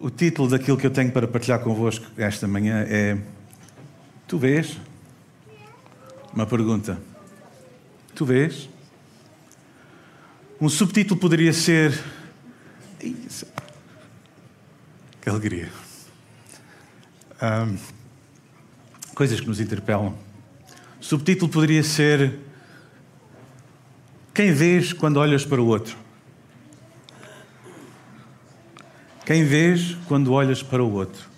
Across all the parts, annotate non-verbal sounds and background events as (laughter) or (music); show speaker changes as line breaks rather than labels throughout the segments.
O título daquilo que eu tenho para partilhar convosco esta manhã é Tu vês? Uma pergunta. Tu vês? Um subtítulo poderia ser. Que alegria. Um, coisas que nos interpelam. O subtítulo poderia ser. Quem vês quando olhas para o outro? Quem vês quando olhas para o outro?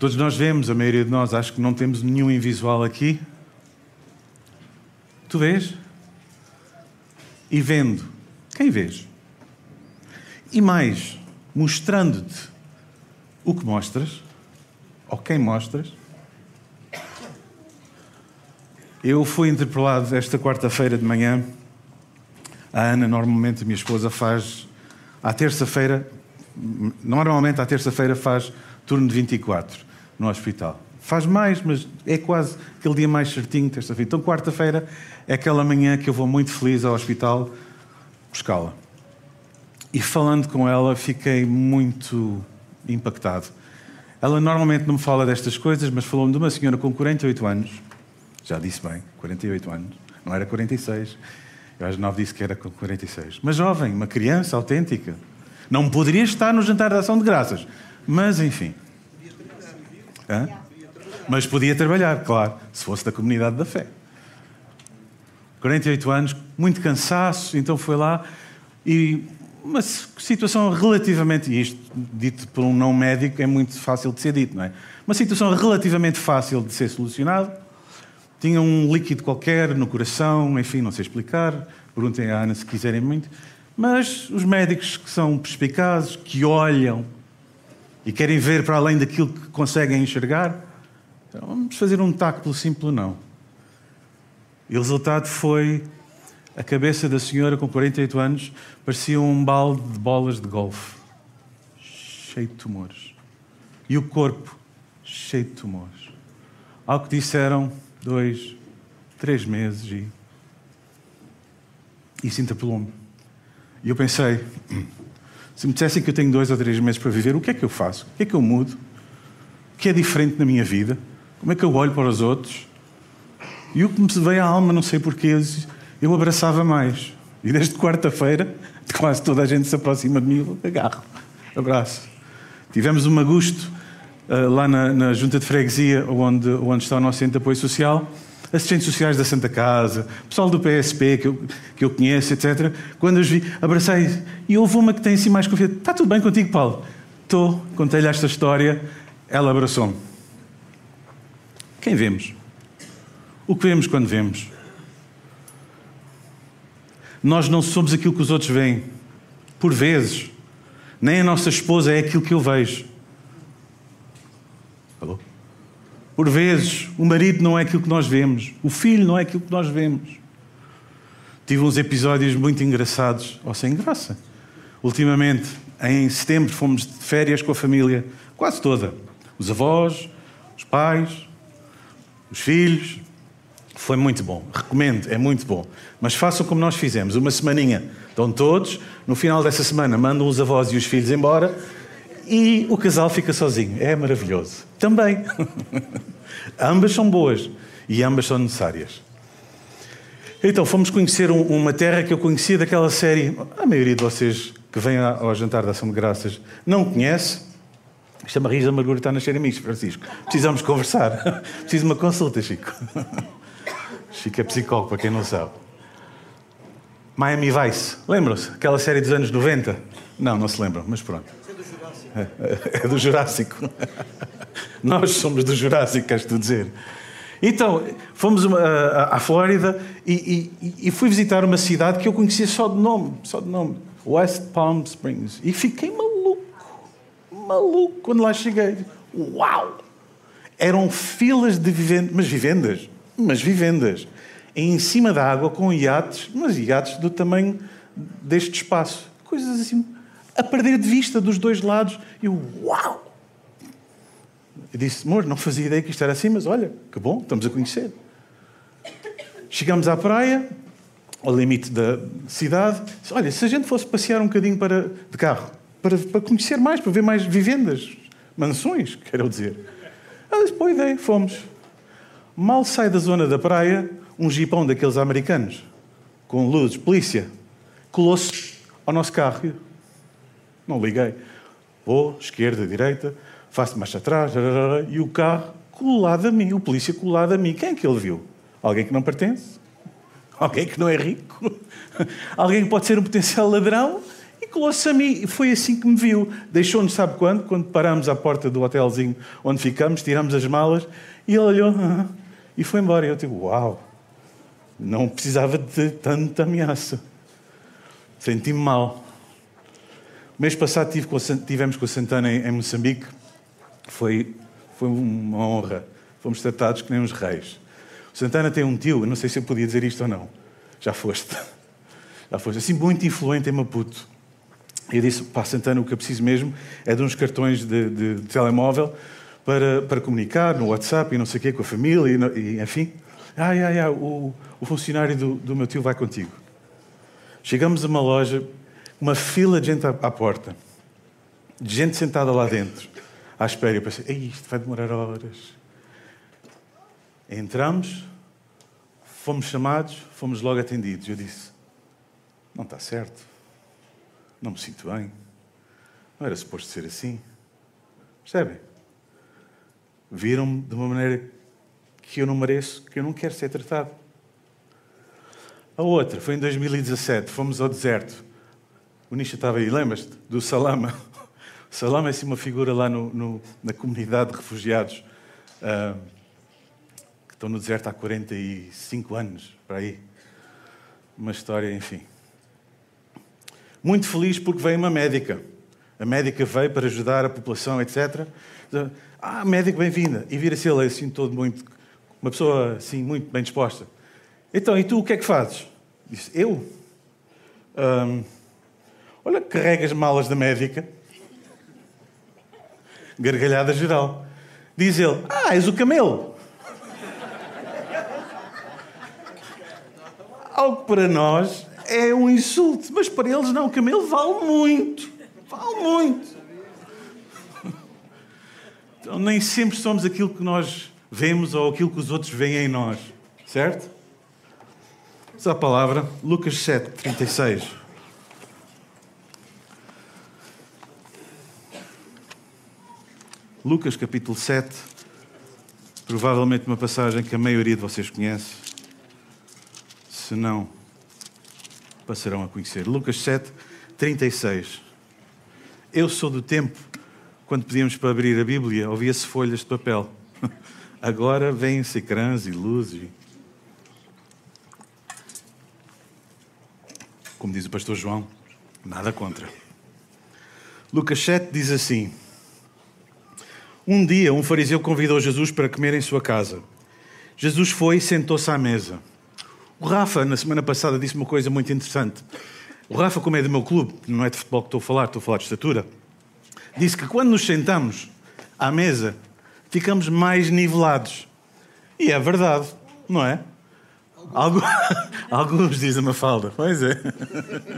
Todos nós vemos, a maioria de nós, acho que não temos nenhum invisual aqui. Tu vês? E vendo, quem vês? E mais, mostrando-te o que mostras, ou quem mostras. Eu fui interpelado esta quarta-feira de manhã a Ana, normalmente minha esposa, faz à terça-feira, normalmente à terça-feira faz turno de 24 no hospital. Faz mais, mas é quase aquele dia mais certinho, terça-feira. Então, quarta-feira é aquela manhã que eu vou muito feliz ao hospital buscá-la. E falando com ela, fiquei muito impactado. Ela normalmente não me fala destas coisas, mas falou-me de uma senhora com 48 anos. Já disse bem, 48 anos. Não era 46. Eu às nove disse que era com 46. Mas jovem, uma criança autêntica. Não poderia estar no jantar de ação de graças. Mas, enfim. Hã? Mas podia trabalhar, claro, se fosse da comunidade da fé. 48 anos, muito cansaço, então foi lá e uma situação relativamente, isto dito por um não médico é muito fácil de ser dito, não é? Uma situação relativamente fácil de ser solucionada tinha um líquido qualquer no coração, enfim, não sei explicar. Perguntem à Ana se quiserem muito. Mas os médicos que são perspicazes, que olham e querem ver para além daquilo que conseguem enxergar, então vamos fazer um taco pelo simples não. E o resultado foi a cabeça da senhora com 48 anos parecia um balde de bolas de golfe, cheio de tumores. E o corpo cheio de tumores. Ao que disseram, dois, três meses e isso interpelou-me. E eu pensei, se me dissessem que eu tenho dois ou três meses para viver, o que é que eu faço? O que é que eu mudo? O que é diferente na minha vida? Como é que eu olho para os outros? E o que me veio à alma, não sei porquê, eu abraçava mais. E desde quarta-feira, (laughs) quase toda a gente se aproxima de mim, eu agarro, abraço. Tivemos um agosto lá na, na, junta de freguesia, onde, onde está o nosso centro de apoio social, assistentes sociais da Santa Casa, pessoal do PSP que eu, que eu conheço, etc. Quando os vi, abracei e houve uma que tem assim mais confiança. Está tudo bem contigo, Paulo? Estou. Contei-lhe esta história, ela abraçou-me. Quem vemos? O que vemos quando vemos? Nós não somos aquilo que os outros veem. Por vezes, nem a nossa esposa é aquilo que eu vejo. Alô? Por vezes, o marido não é aquilo que nós vemos, o filho não é aquilo que nós vemos. Tive uns episódios muito engraçados, ou sem graça. Ultimamente, em setembro, fomos de férias com a família, quase toda. Os avós, os pais, os filhos. Foi muito bom. Recomendo, é muito bom. Mas façam como nós fizemos. Uma semaninha estão todos, no final dessa semana mandam os avós e os filhos embora e o casal fica sozinho. É maravilhoso. Também. (laughs) ambas são boas e ambas são necessárias. Então, fomos conhecer um, uma terra que eu conhecia daquela série. A maioria de vocês que vêm ao jantar da Ação de Graças não conhece. Chama Risa Margarida está a nascer Francisco. Precisamos conversar. (laughs) Preciso de uma consulta, Chico. (laughs) Chico é psicólogo, para quem não sabe. Miami Vice. Lembram-se? Aquela série dos anos 90? Não, não se lembram, mas pronto. É do Jurássico. Nós somos do Jurássico, queres tu dizer? Então, fomos à Flórida e, e, e, fui visitar uma cidade que eu conhecia só de nome, só de nome, West Palm Springs. E fiquei maluco, maluco quando lá cheguei. Uau! Eram filas de vivendas, mas vivendas, mas vivendas, em cima da água com iates, mas iates do tamanho deste espaço. Coisas assim a perder de vista dos dois lados. E eu, uau! Eu disse, amor, não fazia ideia que isto era assim, mas olha, que bom, estamos a conhecer. Chegamos à praia ao limite da cidade. Disse, Olha, se a gente fosse passear um bocadinho para, de carro, para, para conhecer mais, para ver mais vivendas, mansões, (laughs) quero dizer. Ah, disse, boa ideia, fomos. Mal sai da zona da praia, um jipão daqueles americanos, com luzes, polícia, colou-se ao nosso carro. Não liguei. Vou, esquerda, direita, faço marcha atrás, e o carro colado a mim, o polícia colado a mim. Quem é que ele viu? Alguém que não pertence? Alguém que não é rico? (laughs) Alguém que pode ser um potencial ladrão? E colou-se a mim. E foi assim que me viu. Deixou-nos, sabe quando? Quando paramos à porta do hotelzinho onde ficamos, tiramos as malas, e ele olhou e foi embora. E eu digo, uau, não precisava de tanta ameaça. Senti-me mal. Mês passado tive com, tivemos com a Santana em, em Moçambique. Foi, foi uma honra. Fomos tratados que nem uns reis. O Santana tem um tio, não sei se eu podia dizer isto ou não. Já foste. (laughs) Já foste. Assim, muito influente em Maputo. Eu disse, pá, Santana, o que eu preciso mesmo é de uns cartões de, de, de telemóvel para, para comunicar no WhatsApp e não sei o quê, com a família e, e enfim. Ah, ah, ah, o, o funcionário do, do meu tio vai contigo. Chegamos a uma loja, uma fila de gente à, à porta, de gente sentada lá dentro, à espera. Eu pensei, isto vai demorar horas. Entramos, fomos chamados, fomos logo atendidos. Eu disse, não está certo, não me sinto bem, não era suposto ser assim. Percebem? Viram-me de uma maneira que eu não mereço, que eu não quero ser tratado. A outra foi em 2017, fomos ao deserto. O Nisha estava aí, lembras-te? Do Salama. O Salama é assim uma figura lá no, no, na comunidade de refugiados uh, que estão no deserto há 45 anos, para aí. Uma história, enfim. Muito feliz porque veio uma médica. A médica veio para ajudar a população, etc. Ah, médico, bem-vinda. E vira-se ele assim, todo muito. Uma pessoa assim, muito bem disposta. Então, e tu o que é que fazes? Disse, eu? Olha, carregas malas da médica. Gargalhada geral. Diz ele, ah, és o camelo. Algo para nós é um insulto, mas para eles não, o camelo vale muito. Vale muito. Então, nem sempre somos aquilo que nós vemos ou aquilo que os outros veem em nós, certo? Essa palavra, Lucas 7, 36. Lucas capítulo 7, provavelmente uma passagem que a maioria de vocês conhece. Se não, passarão a conhecer. Lucas 7, 36. Eu sou do tempo quando pedíamos para abrir a Bíblia, ouvia-se folhas de papel. (laughs) Agora vêm-se ecrãs e luzes. como diz o pastor João, nada contra. Lucas 7 diz assim: Um dia um fariseu convidou Jesus para comer em sua casa. Jesus foi e sentou-se à mesa. O Rafa, na semana passada, disse uma coisa muito interessante. O Rafa, como é do meu clube, não é de futebol que estou a falar, estou a falar de estatura, disse que quando nos sentamos à mesa, ficamos mais nivelados. E é verdade, não é? Alguns, (laughs) alguns dizem uma falda, pois é.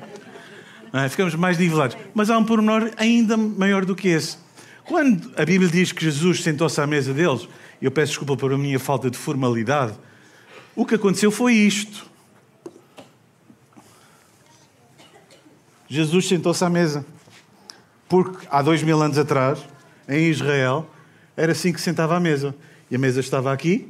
(laughs) é. Ficamos mais nivelados. Mas há um pormenor ainda maior do que esse. Quando a Bíblia diz que Jesus sentou-se à mesa deles, eu peço desculpa por a minha falta de formalidade, o que aconteceu foi isto. Jesus sentou-se à mesa. Porque há dois mil anos atrás, em Israel, era assim que sentava à mesa. E a mesa estava aqui,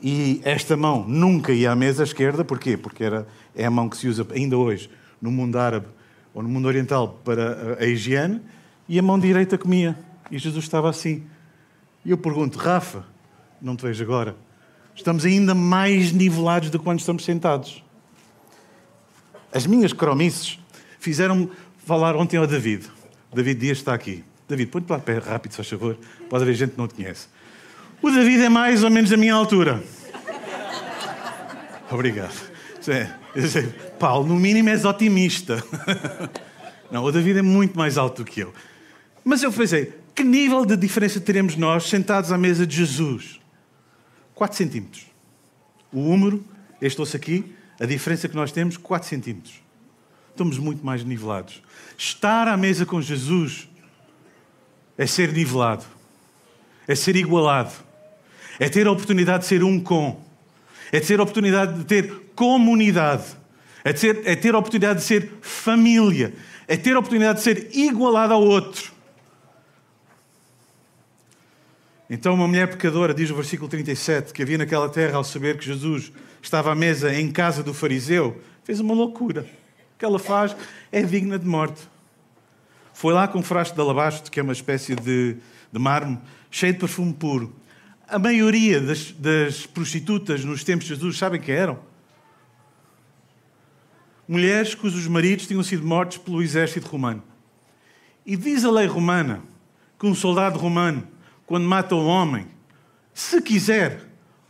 e esta mão nunca ia à mesa esquerda, porquê? Porque era, é a mão que se usa ainda hoje no mundo árabe ou no mundo oriental para a higiene, e a mão direita comia. E Jesus estava assim. E eu pergunto, Rafa, não te vejo agora, estamos ainda mais nivelados do que quando estamos sentados. As minhas cromices fizeram-me falar ontem ao David. David Dias está aqui. David, põe-te lá pé rápido, se faz favor. Pode haver gente que não te conhece. O David é mais ou menos a minha altura. Obrigado. Paulo, no mínimo és otimista. (laughs) Não, o David é muito mais alto do que eu. Mas eu pensei, que nível de diferença teremos nós sentados à mesa de Jesus? 4 centímetros. O húmero, este osso aqui, a diferença que nós temos, 4 centímetros. Estamos muito mais nivelados. Estar à mesa com Jesus é ser nivelado, é ser igualado, é ter a oportunidade de ser um com, é ter a oportunidade de ter comunidade, é ter, é ter a oportunidade de ser família, é ter a oportunidade de ser igualado ao outro. Então, uma mulher pecadora, diz o versículo 37, que havia naquela terra ao saber que Jesus estava à mesa em casa do fariseu, fez uma loucura. O que ela faz é digna de morte. Foi lá com um frasco de alabastro, que é uma espécie de, de mármore, cheio de perfume puro. A maioria das, das prostitutas nos tempos de Jesus, sabem que eram? Mulheres cujos maridos tinham sido mortos pelo exército romano. E diz a lei romana que um soldado romano, quando mata um homem, se quiser,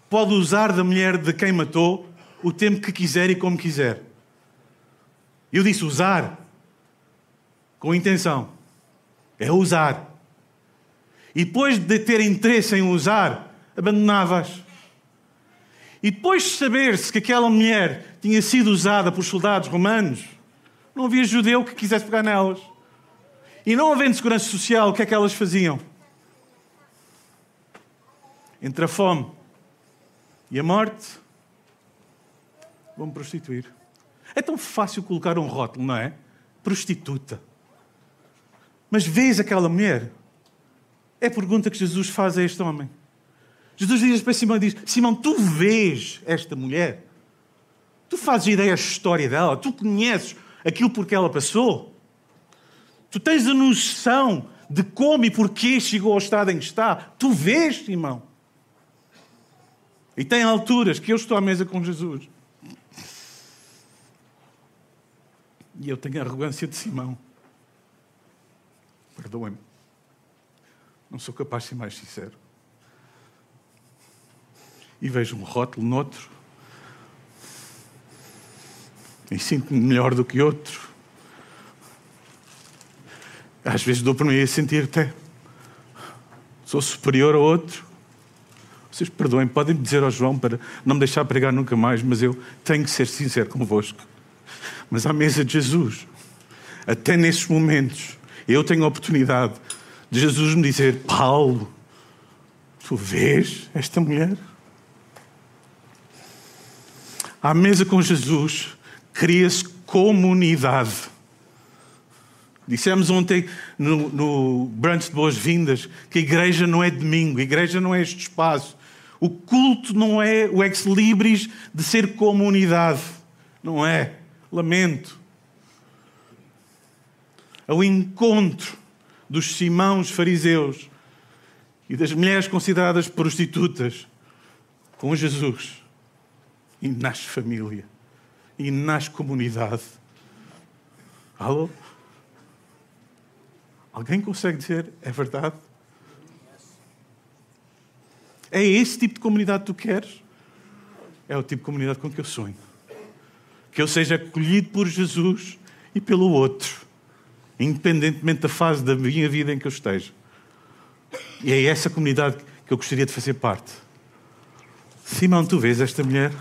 pode usar da mulher de quem matou o tempo que quiser e como quiser. Eu disse usar com intenção. É usar. E depois de ter interesse em usar, abandonava-as. E depois de saber-se que aquela mulher tinha sido usada por soldados romanos, não havia judeu que quisesse pegar nelas. E não havendo segurança social, o que é que elas faziam? Entre a fome e a morte, vão prostituir. É tão fácil colocar um rótulo, não é? Prostituta. Mas vês aquela mulher? É a pergunta que Jesus faz a este homem. Jesus diz para Simão, diz, Simão, tu vês esta mulher? Tu fazes ideia da história dela? Tu conheces aquilo por que ela passou? Tu tens a noção de como e porquê chegou ao estado em que está? Tu vês, Simão? E tem alturas que eu estou à mesa com Jesus. E eu tenho a arrogância de Simão. Perdoem-me. Não sou capaz de ser mais sincero. E vejo um rótulo noutro. E sinto-me melhor do que outro. Às vezes dou por mim a sentir até. Sou superior a outro. Vocês perdoem, podem dizer ao João para não me deixar pregar nunca mais, mas eu tenho que ser sincero convosco. Mas à mesa de Jesus, até nesses momentos, eu tenho a oportunidade de Jesus me dizer: Paulo, tu vês esta mulher? À mesa com Jesus, cria-se comunidade. Dissemos ontem no, no brunch de boas-vindas que a igreja não é domingo, a igreja não é este espaço o culto não é o ex-libris de ser comunidade. Não é. Lamento. É o encontro dos simãos fariseus e das mulheres consideradas prostitutas com Jesus. E nasce família. E nasce comunidade. Alô? Alguém consegue dizer é verdade? É esse tipo de comunidade que tu queres? É o tipo de comunidade com que eu sonho. Que eu seja acolhido por Jesus e pelo outro, independentemente da fase da minha vida em que eu esteja. E é essa comunidade que eu gostaria de fazer parte. Simão, tu vês esta mulher?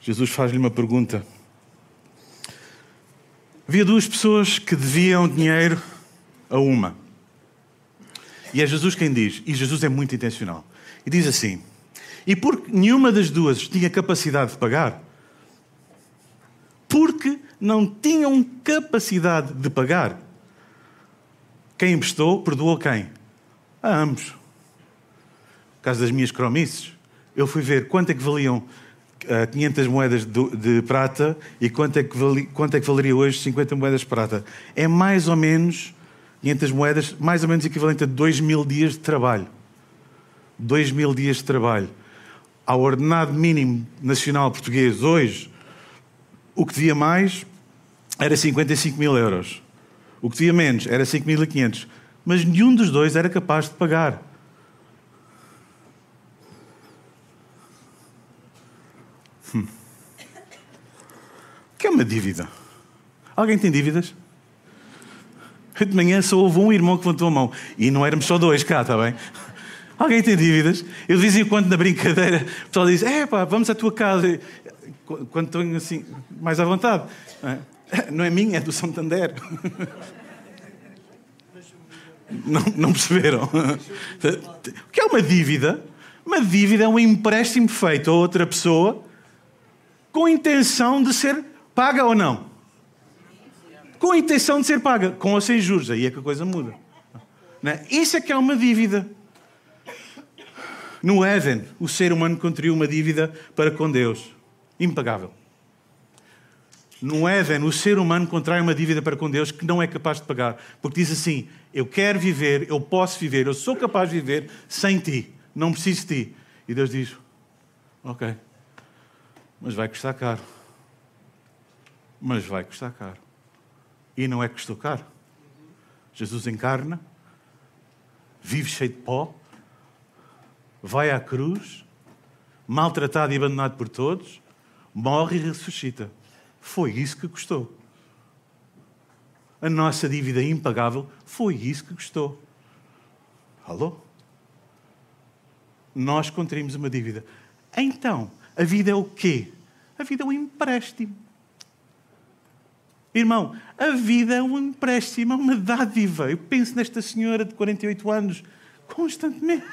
Jesus faz-lhe uma pergunta. Havia duas pessoas que deviam dinheiro a uma. E é Jesus quem diz, e Jesus é muito intencional. E diz assim: E porque nenhuma das duas tinha capacidade de pagar, porque não tinham capacidade de pagar, quem emprestou, perdoou quem? A ambos. No caso das minhas cromices, eu fui ver quanto é que valiam 500 eh, moedas de, prata e quanto é, que vali, quanto é que valeria hoje 50 moedas de prata. É mais ou menos 500 moedas, mais ou menos equivalente a 2 mil dias de trabalho. 2 mil dias de trabalho. Ao ordenado mínimo nacional português hoje, o que devia mais era 55 mil euros. O que devia menos era 5.500. Mas nenhum dos dois era capaz de pagar. Hum. O que é uma dívida? Alguém tem dívidas? De manhã só houve um irmão que levantou a mão. E não éramos só dois cá, está bem? Alguém tem dívidas? Eu em quando, na brincadeira, o pessoal diz: é pá, vamos à tua casa. Quando estou assim, mais à vontade. Não é (laughs) minha, é do Santander. (laughs) Não, não perceberam? (laughs) O que é uma dívida? Uma dívida é um empréstimo feito a outra pessoa com intenção de ser paga ou não? Com a intenção de ser paga, com ou sem juros. Aí é que a coisa muda. É? Isso é que é uma dívida. No Éden, o ser humano contraiu uma dívida para com Deus. Impagável. No Éden, o ser humano contrai uma dívida para com Deus que não é capaz de pagar. Porque diz assim: Eu quero viver, eu posso viver, eu sou capaz de viver sem ti. Não preciso de ti. E Deus diz: Ok, mas vai custar caro. Mas vai custar caro. E não é que custou caro. Jesus encarna, vive cheio de pó, vai à cruz, maltratado e abandonado por todos, morre e ressuscita. Foi isso que custou. A nossa dívida impagável foi isso que custou. Alô? Nós contraímos uma dívida. Então, a vida é o quê? A vida é um empréstimo. Irmão, a vida é um empréstimo, é uma dádiva. Eu penso nesta senhora de 48 anos constantemente.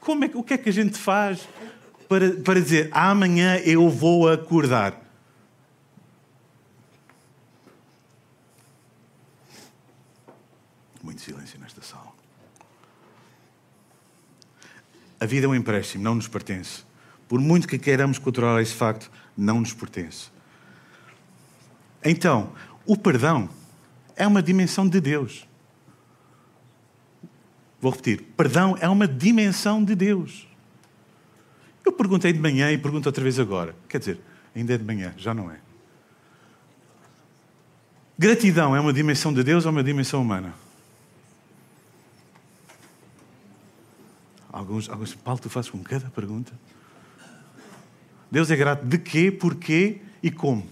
Como é, o que é que a gente faz para, para dizer amanhã eu vou acordar? Muito silêncio nesta sala. A vida é um empréstimo, não nos pertence. Por muito que queiramos controlar esse facto, não nos pertence. Então, o perdão é uma dimensão de Deus. Vou repetir: perdão é uma dimensão de Deus. Eu perguntei de manhã e pergunto outra vez agora. Quer dizer, ainda é de manhã, já não é. Gratidão é uma dimensão de Deus ou uma dimensão humana? Alguns, alguns, Paulo, tu fazes com cada pergunta. Deus é grato de quê, porquê e como?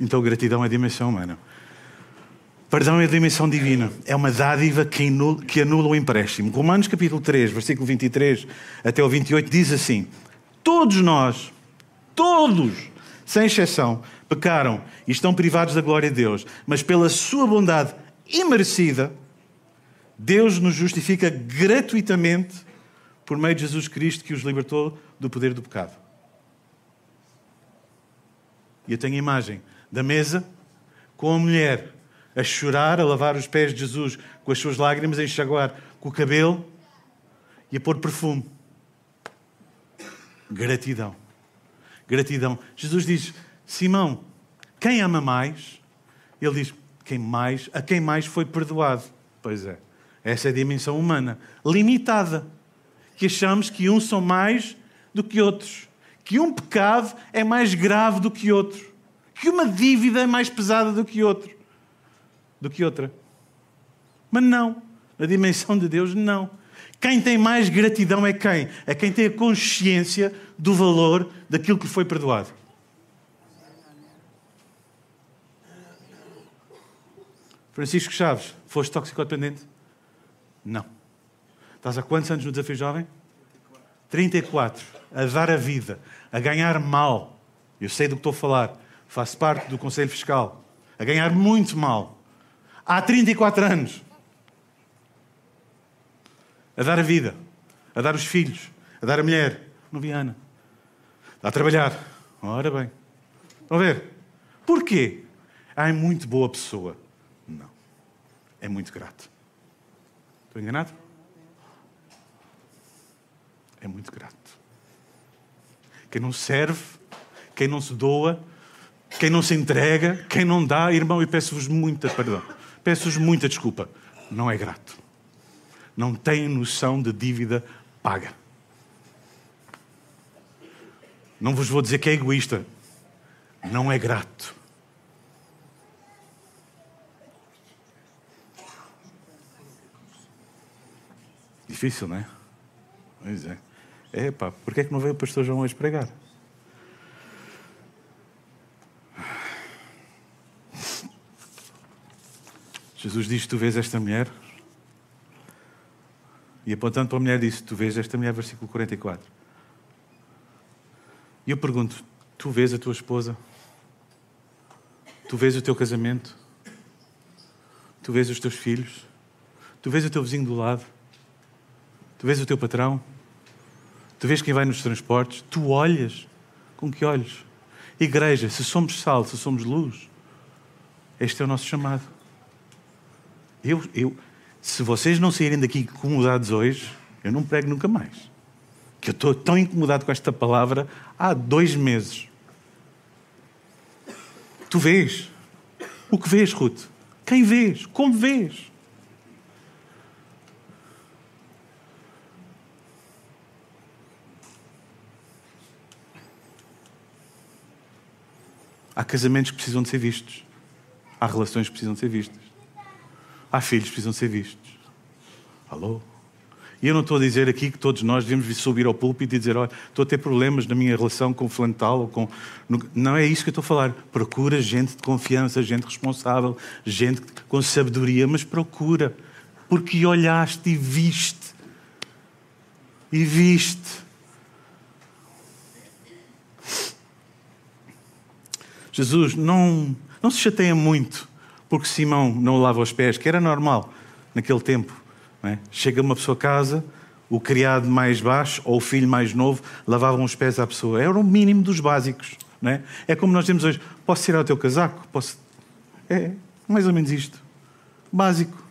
Então, gratidão é dimensão humana. Perdão é dimensão divina. É uma dádiva que anula, que anula o empréstimo. Romanos capítulo 3, versículo 23 até o 28 diz assim: Todos nós, todos, sem exceção, pecaram e estão privados da glória de Deus, mas pela sua bondade imerecida, Deus nos justifica gratuitamente por meio de Jesus Cristo que os libertou do poder do pecado. E eu tenho a imagem da mesa com a mulher a chorar, a lavar os pés de Jesus com as suas lágrimas, a enxaguar com o cabelo e a pôr perfume. Gratidão. Gratidão. Jesus diz: Simão, quem ama mais? Ele diz: quem mais, a quem mais foi perdoado. Pois é. Essa é a dimensão humana, limitada. Que achamos que uns são mais do que outros. Que um pecado é mais grave do que outro que uma dívida é mais pesada do que outro, do que outra. Mas não, na dimensão de Deus não. Quem tem mais gratidão é quem? É quem tem a consciência do valor daquilo que foi perdoado. Francisco Chaves, foste toxicodependente? Não. Estás há quantos anos no Desafio Jovem? 34. A dar a vida, a ganhar mal. Eu sei do que estou a falar faço parte do Conselho Fiscal, a ganhar muito mal, há 34 anos, a dar a vida, a dar os filhos, a dar a mulher, não vi Ana, a trabalhar. Ora bem, estão a ver? Porquê? Ah, é muito boa pessoa. Não. É muito grato. Estou enganado? É muito grato. Quem não serve, quem não se doa, quem não se entrega, quem não dá, irmão, e peço-vos muita perdão. Peço-vos muita desculpa. Não é grato. Não tem noção de dívida paga. Não vos vou dizer que é egoísta. Não é grato. Difícil, não é? Pois é. É pá, porquê é que não veio o pastor João hoje pregar? Jesus diz: Tu vês esta mulher? E apontando para a mulher, disse: Tu vês esta mulher, versículo 44. E eu pergunto: Tu vês a tua esposa? Tu vês o teu casamento? Tu vês os teus filhos? Tu vês o teu vizinho do lado? Tu vês o teu patrão? Tu vês quem vai nos transportes? Tu olhas? Com que olhos? Igreja, se somos sal, se somos luz, este é o nosso chamado. Eu, eu, se vocês não saírem daqui incomodados hoje, eu não prego nunca mais. Que eu estou tão incomodado com esta palavra há dois meses. Tu vês. O que vês, Ruth? Quem vês? Como vês? Há casamentos que precisam de ser vistos. Há relações que precisam de ser vistas. Há filhos que precisam ser vistos. Alô? E eu não estou a dizer aqui que todos nós devemos subir ao púlpito e dizer: olha, estou a ter problemas na minha relação com o flantal ou com. Não é isso que eu estou a falar. Procura gente de confiança, gente responsável, gente com sabedoria, mas procura. Porque olhaste e viste. E viste. Jesus não, não se chateia muito porque Simão não lava os pés, que era normal naquele tempo. É? Chega uma pessoa a casa, o criado mais baixo ou o filho mais novo lavavam os pés à pessoa. Era o mínimo dos básicos. É? é como nós temos hoje: posso tirar o teu casaco? Posso... É mais ou menos isto. Básico.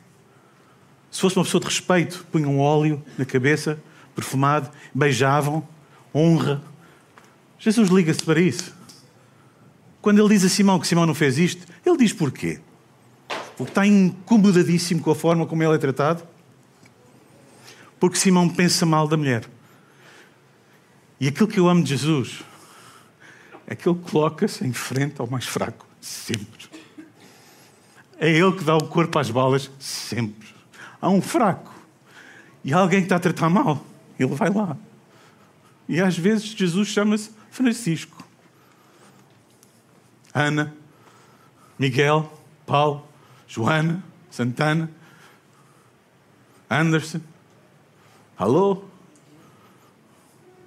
Se fosse uma pessoa de respeito, punham óleo na cabeça, perfumado, beijavam, honra. Jesus liga-se para isso. Quando ele diz a Simão que Simão não fez isto, ele diz porquê? Porque está incomodadíssimo com a forma como ele é tratado? Porque Simão pensa mal da mulher. E aquilo que eu amo de Jesus é que ele coloca-se em frente ao mais fraco, sempre. É ele que dá o corpo às balas, sempre. Há um fraco e há alguém que está a tratar mal, ele vai lá. E às vezes Jesus chama-se Francisco. Ana, Miguel, Paulo, Joana, Santana, Anderson. Alô?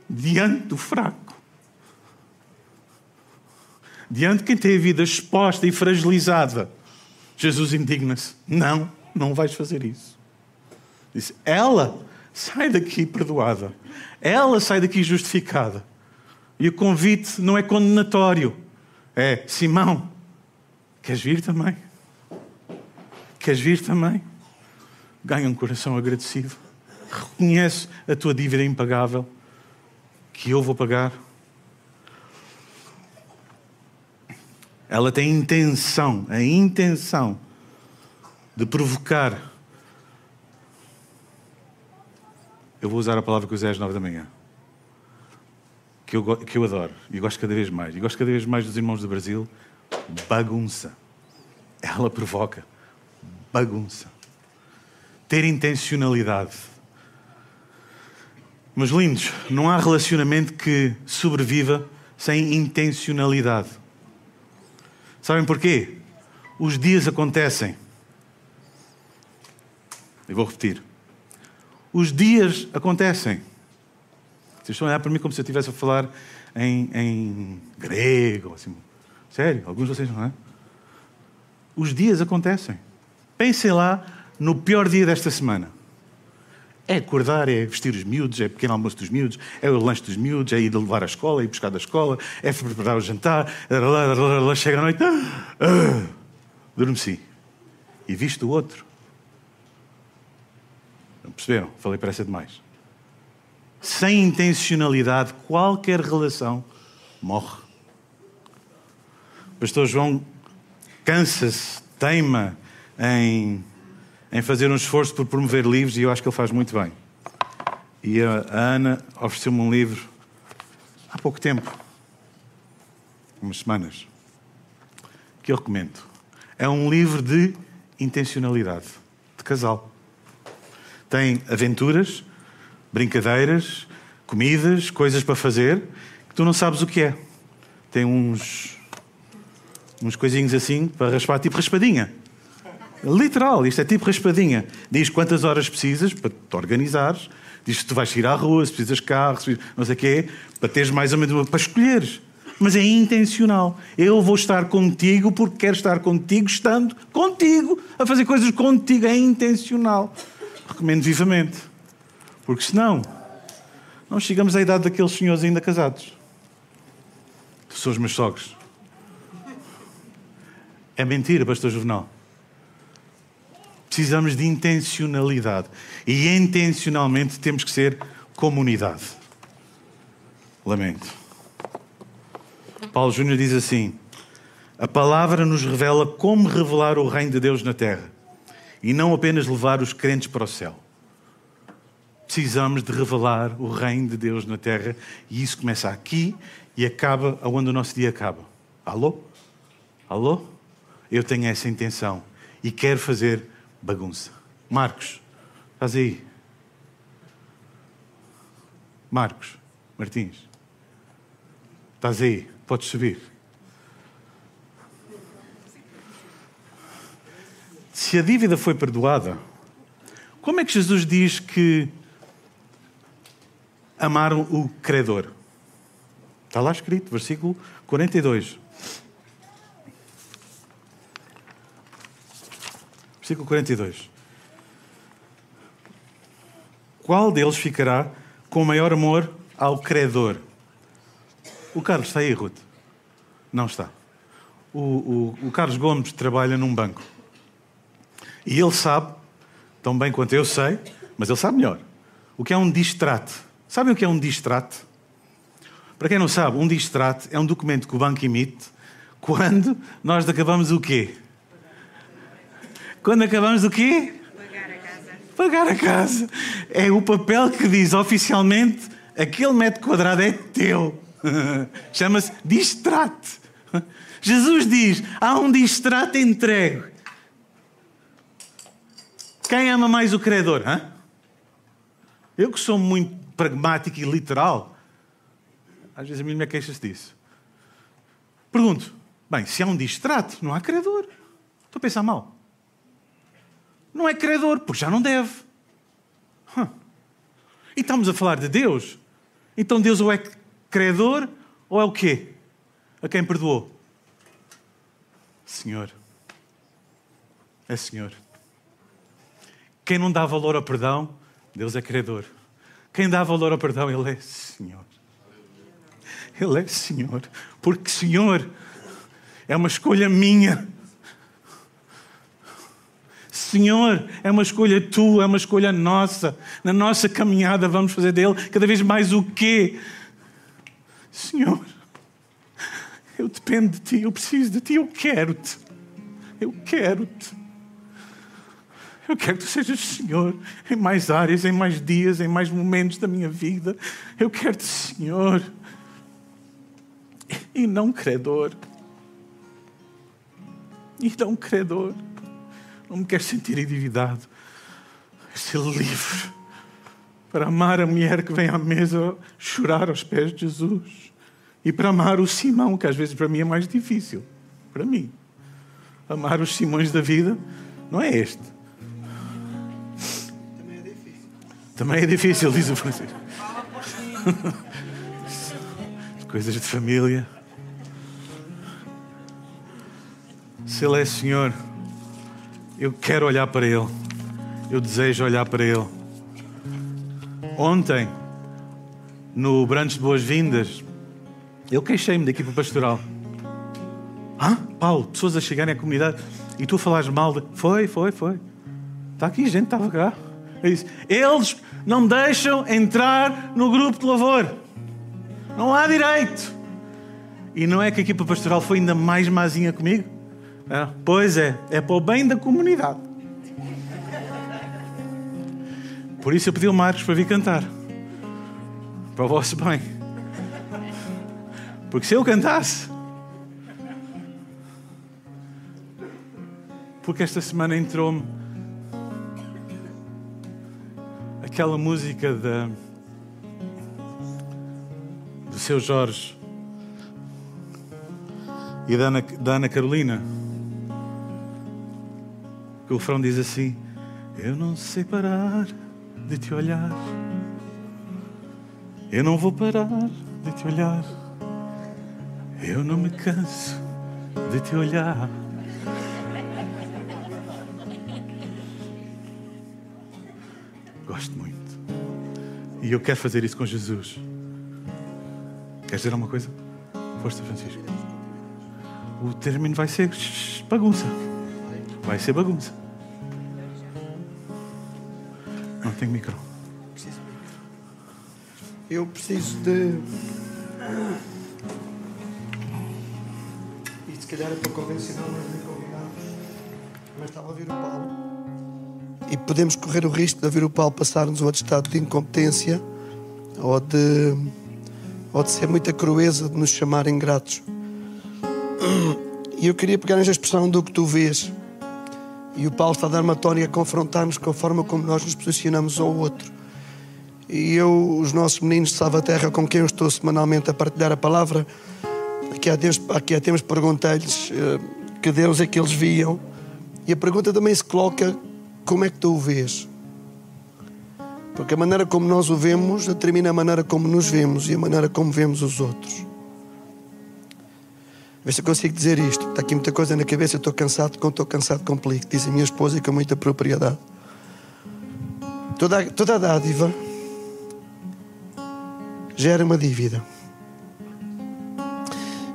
Diante do fraco. Diante de quem tem a vida exposta e fragilizada. Jesus indigna-se. Não, não vais fazer isso. Disse, ela sai daqui perdoada. Ela sai daqui justificada. E o convite não é condenatório é: Simão, queres vir também? Queres vir também? Ganha um coração agradecido. Reconhece a tua dívida impagável que eu vou pagar. Ela tem intenção, a intenção de provocar. Eu vou usar a palavra que usei às nove da manhã que eu, que eu adoro e gosto cada vez mais, e gosto cada vez mais dos irmãos do Brasil, bagunça. Ela provoca bagunça. Ter intencionalidade. Mas lindos, não há relacionamento que sobreviva sem intencionalidade. Sabem porquê? Os dias acontecem. Eu vou repetir. Os dias acontecem. Vocês estão a olhar para mim como se eu estivesse a falar em, em grego. Assim. Sério, alguns de vocês não é? Os dias acontecem. Pensem lá no pior dia desta semana. É acordar, é vestir os miúdos, é pequeno almoço dos miúdos, é o lanche dos miúdos, é ir levar à escola, é ir buscar da escola, é preparar o jantar, chega à noite, ah, ah, dormi-se. E visto o outro. Não perceberam? Falei pressa demais sem intencionalidade, qualquer relação morre. O pastor João cansa-se, teima em, em fazer um esforço por promover livros e eu acho que ele faz muito bem. E a, Ana ofereceu-me um livro há pouco tempo, umas semanas, que eu recomendo. É um livro de intencionalidade, de casal. Tem aventuras, brincadeiras, comidas, coisas para fazer, que tu não sabes o que é. Tem uns uns coisinhos assim para raspar, tipo raspadinha. Literal, isto é tipo raspadinha. Diz quantas horas precisas para te organizares. Diz se tu vais ir à rua, se precisas de carro, se não sei o quê, para teres mais ou menos para escolheres. Mas é intencional. Eu vou estar contigo porque quero estar contigo, estando contigo, a fazer coisas contigo. É intencional. Recomendo vivamente. Porque senão, não chegamos à idade daqueles senhores ainda casados. Que são os meus sogros. É mentira, pastor Juvenal. Precisamos de intencionalidade. E intencionalmente temos que ser comunidade. Lamento. Paulo Júnior diz assim: A palavra nos revela como revelar o reino de Deus na terra e não apenas levar os crentes para o céu. Precisamos de revelar o reino de Deus na terra e isso começa aqui e acaba onde o nosso dia acaba. Alô? Alô? Eu tenho essa intenção e quero fazer bagunça. Marcos, estás aí? Marcos Martins, estás aí? Podes subir. Se a dívida foi perdoada, como é que Jesus diz que amaram o credor? Está lá escrito, versículo 42. Versículo 42. Qual deles ficará com maior amor ao credor? O Carlos está aí, Ruth? Não está. O, o, o, Carlos Gomes trabalha num banco. E ele sabe, tão bem quanto eu sei, mas ele sabe melhor, o que é um distrato. Sabem o que é um distrato? Para quem não sabe, um distrato é um documento que o banco emite quando nós acabamos o quê? Quando acabamos o quê?
Pagar a casa.
Pagar a casa. É o papel que diz oficialmente aquele metro quadrado é teu. (laughs) Chama-se distrato. Jesus diz: há um distrato entregue. Quem ama mais o credor? Hã? Eu que sou muito pragmático e literal, às vezes a minha mulher queixa-se disso. Pergunto: bem, se há um distrato, não há credor. Estou a pensar mal não é credor, porque já não deve. Hum. E estamos a falar de Deus. Então Deus ou é credor ou é o quê? A quem perdoou? Senhor. É Senhor. Quem não dá valor ao perdão, Deus é credor. Quem dá valor ao perdão, Ele é Senhor. Ele é Senhor. Porque Senhor é uma escolha minha. Senhor, é uma escolha tua, é uma escolha nossa. Na nossa caminhada vamos fazer dele cada vez mais o quê? Senhor, eu dependo de ti, eu preciso de ti, eu quero-te. Eu quero-te. Eu quero que tu sejas Senhor em mais áreas, em mais dias, em mais momentos da minha vida. Eu quero-te, Senhor. E não credor. E não credor. Não me quero sentir endividado. Quero ser livre para amar a mulher que vem à mesa chorar aos pés de Jesus. E para amar o Simão, que às vezes para mim é mais difícil. Para mim. Amar os Simões da vida não é este. Também é difícil. Também é difícil, diz o Francisco. Coisas de família. Se Ele é Senhor. Eu quero olhar para Ele. Eu desejo olhar para Ele. Ontem, no Branches de Boas-Vindas, eu queixei-me da equipa pastoral. Ah, Paulo, pessoas a chegarem à comunidade e tu falares mal de... Foi, foi, foi. Está aqui, gente, estava cá. Eu disse, eles não deixam entrar no grupo de louvor. Não há direito. E não é que a equipa pastoral foi ainda mais mazinha comigo? É, pois é, é para o bem da comunidade. Por isso eu pedi ao Marcos para vir cantar. Para o vosso bem. Porque se eu cantasse. Porque esta semana entrou-me aquela música da, do seu Jorge e da Ana, da Ana Carolina. Que o refrão diz assim: Eu não sei parar de te olhar. Eu não vou parar de te olhar. Eu não me canso de te olhar. Gosto muito. E eu quero fazer isso com Jesus. Queres dizer alguma coisa? Força, Francisco. O término vai ser bagunça. Vai ser bagunça. Não tenho micro.
Eu preciso de. E se calhar é para convencional, mas nem convidado. Mas estava a ouvir o Paulo. E podemos correr o risco de ouvir o Paulo passar-nos um atestado de incompetência ou de, ou de ser muita crueza de nos chamar ingratos. E eu queria pegar nesta expressão do que tu vês. E o Paulo está a dar uma tónica a confrontar-nos com a forma como nós nos posicionamos ao outro. E eu, os nossos meninos de Salvaterra, com quem eu estou semanalmente a partilhar a palavra, aqui há, Deus, aqui há tempos perguntei-lhes uh, que Deus é que eles viam. E a pergunta também se coloca: como é que tu o vês? Porque a maneira como nós o vemos determina a maneira como nos vemos e a maneira como vemos os outros. Vê se eu consigo dizer isto. Está aqui muita coisa na cabeça, eu estou cansado, quando estou cansado complico, diz a minha esposa e com muita propriedade. Toda, toda a dádiva gera uma dívida.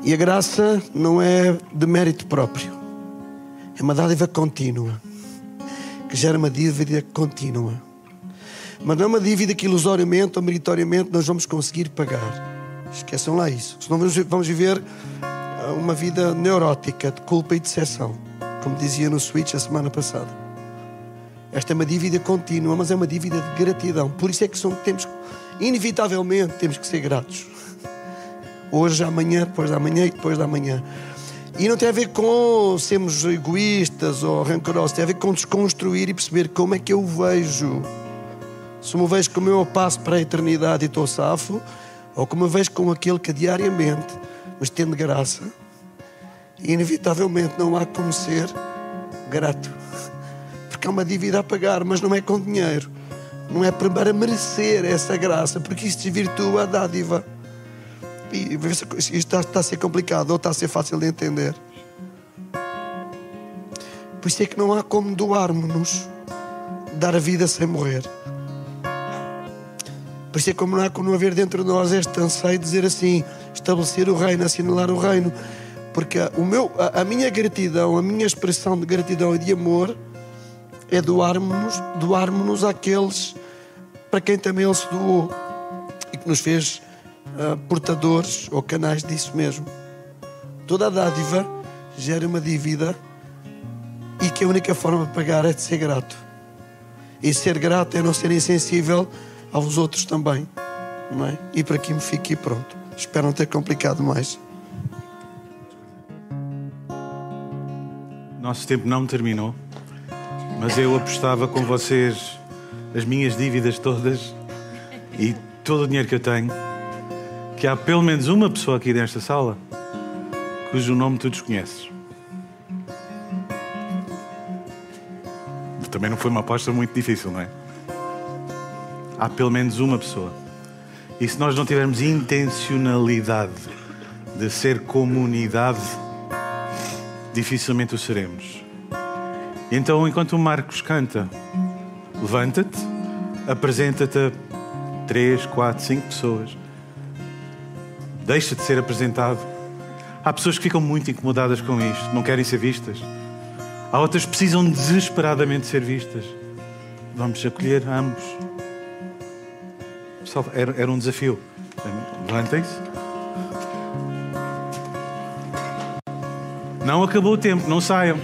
E a graça não é de mérito próprio. É uma dádiva contínua. Que gera uma dívida contínua. Mas não é uma dívida que ilusoriamente ou meritoriamente nós vamos conseguir pagar. Esqueçam lá isso. Senão vamos viver uma vida neurótica de culpa e decepção. Como dizia no Switch a semana passada. Esta é uma dívida contínua, mas é uma dívida de gratidão. Por isso é que somos, temos inevitavelmente temos que ser gratos. Hoje, amanhã, depois da manhã e depois da manhã. E não tem a ver com sermos egoístas ou rancorosos, tem a ver com desconstruir e perceber como é que eu vejo. Se me vejo como eu passo para a eternidade e estou safo, ou como eu vejo com aquele que diariamente me estende graça, inevitavelmente não há como ser grato. Porque há uma dívida a pagar, mas não é com dinheiro não é para merecer essa graça, porque isso desvirtua a dádiva. E isto está, está a ser complicado ou está a ser fácil de entender. Por isso é que não há como doarmos-nos, dar a vida sem morrer. Por isso é como não há como haver dentro de nós este anseio de dizer assim, estabelecer o reino, assinalar o reino. Porque o meu, a, a minha gratidão, a minha expressão de gratidão e de amor é doarmos-nos doarmos àqueles para quem também Ele se doou e que nos fez uh, portadores ou canais disso mesmo. Toda a dádiva gera uma dívida e que a única forma de pagar é de ser grato. E ser grato é não ser insensível aos outros também. Não é? E para aqui me fico e pronto. Espero não ter complicado mais.
Nosso tempo não terminou, mas eu apostava com vocês as minhas dívidas todas e todo o dinheiro que eu tenho, que há pelo menos uma pessoa aqui nesta sala cujo nome tu desconheces. Também não foi uma aposta muito difícil, não é? Há pelo menos uma pessoa. E se nós não tivermos intencionalidade de ser comunidade, dificilmente o seremos. Então, enquanto o Marcos canta, Levanta-te, apresenta-te a três, quatro, cinco pessoas. Deixa de ser apresentado. Há pessoas que ficam muito incomodadas com isto, não querem ser vistas. Há outras que precisam desesperadamente ser vistas. Vamos acolher ambos. Pessoal, era, era um desafio. Levantem-se. Não acabou o tempo, não saiam.